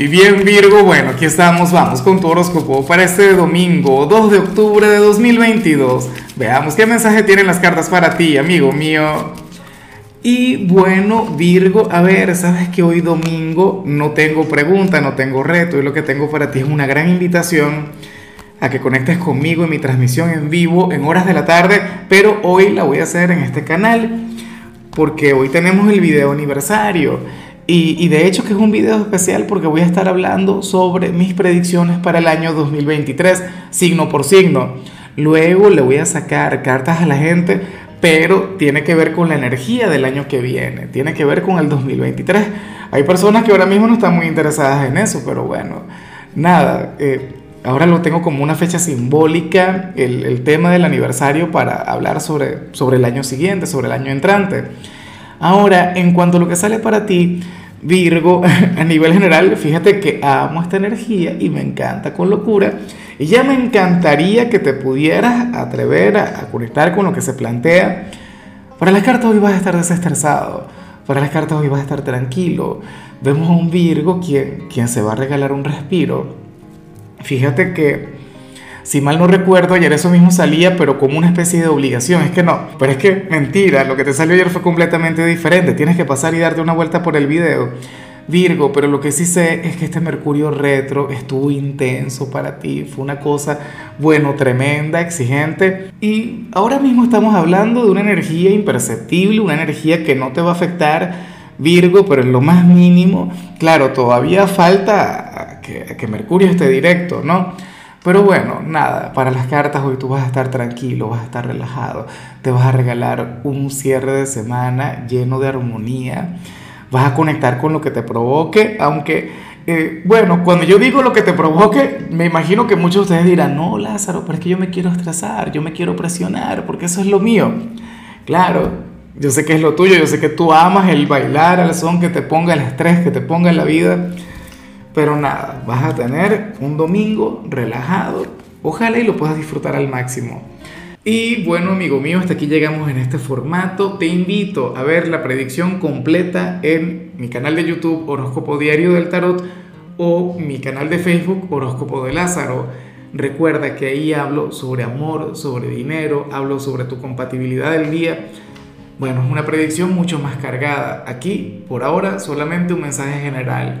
Y bien Virgo, bueno, aquí estamos, vamos con tu horóscopo para este domingo 2 de octubre de 2022. Veamos qué mensaje tienen las cartas para ti, amigo mío. Y bueno, Virgo, a ver, sabes que hoy domingo no tengo pregunta, no tengo reto y lo que tengo para ti es una gran invitación a que conectes conmigo en mi transmisión en vivo en horas de la tarde, pero hoy la voy a hacer en este canal porque hoy tenemos el video aniversario. Y, de hecho que es un video especial porque voy a estar hablando sobre mis predicciones para el año 2023, signo por signo. Luego le voy a sacar cartas a la gente, pero tiene que ver con la energía del año que viene, tiene que ver con el 2023. Hay personas que ahora mismo no están muy interesadas en eso, pero bueno, nada, eh, ahora lo tengo como una fecha simbólica, el, el, tema del aniversario para hablar sobre, sobre el año siguiente, sobre el año entrante. Ahora, en cuanto a lo que sale para ti, Virgo, a nivel general, fíjate que amo esta energía y me encanta con locura. Y ya me encantaría que te pudieras atrever a, conectar con lo que se plantea. Para las cartas hoy vas a estar desestresado. Para las cartas hoy vas a estar tranquilo. Vemos a un Virgo quien, quien se va a regalar un respiro. Fíjate que si mal no recuerdo, ayer eso mismo salía, pero como una especie de obligación. Es que no, pero es que mentira, lo que te salió ayer fue completamente diferente. Tienes que pasar y darte una vuelta por el video. Virgo, pero lo que sí sé es que este Mercurio retro estuvo intenso para ti, fue una cosa, bueno, tremenda, exigente. Y ahora mismo estamos hablando de una energía imperceptible, una energía que no te va a afectar, Virgo, pero en lo más mínimo. Claro, todavía falta que, que Mercurio esté directo, ¿no? Pero bueno, nada, para las cartas hoy tú vas a estar tranquilo, vas a estar relajado, te vas a regalar un cierre de semana lleno de armonía, vas a conectar con lo que te provoque, aunque, eh, bueno, cuando yo digo lo que te provoque, me imagino que muchos de ustedes dirán, no, Lázaro, pero es que yo me quiero estresar, yo me quiero presionar, porque eso es lo mío. Claro, yo sé que es lo tuyo, yo sé que tú amas el bailar al son que te ponga el estrés, que te ponga en la vida. Pero nada, vas a tener un domingo relajado. Ojalá y lo puedas disfrutar al máximo. Y bueno, amigo mío, hasta aquí llegamos en este formato. Te invito a ver la predicción completa en mi canal de YouTube Horóscopo Diario del Tarot o mi canal de Facebook Horóscopo de Lázaro. Recuerda que ahí hablo sobre amor, sobre dinero, hablo sobre tu compatibilidad del día. Bueno, es una predicción mucho más cargada. Aquí, por ahora, solamente un mensaje general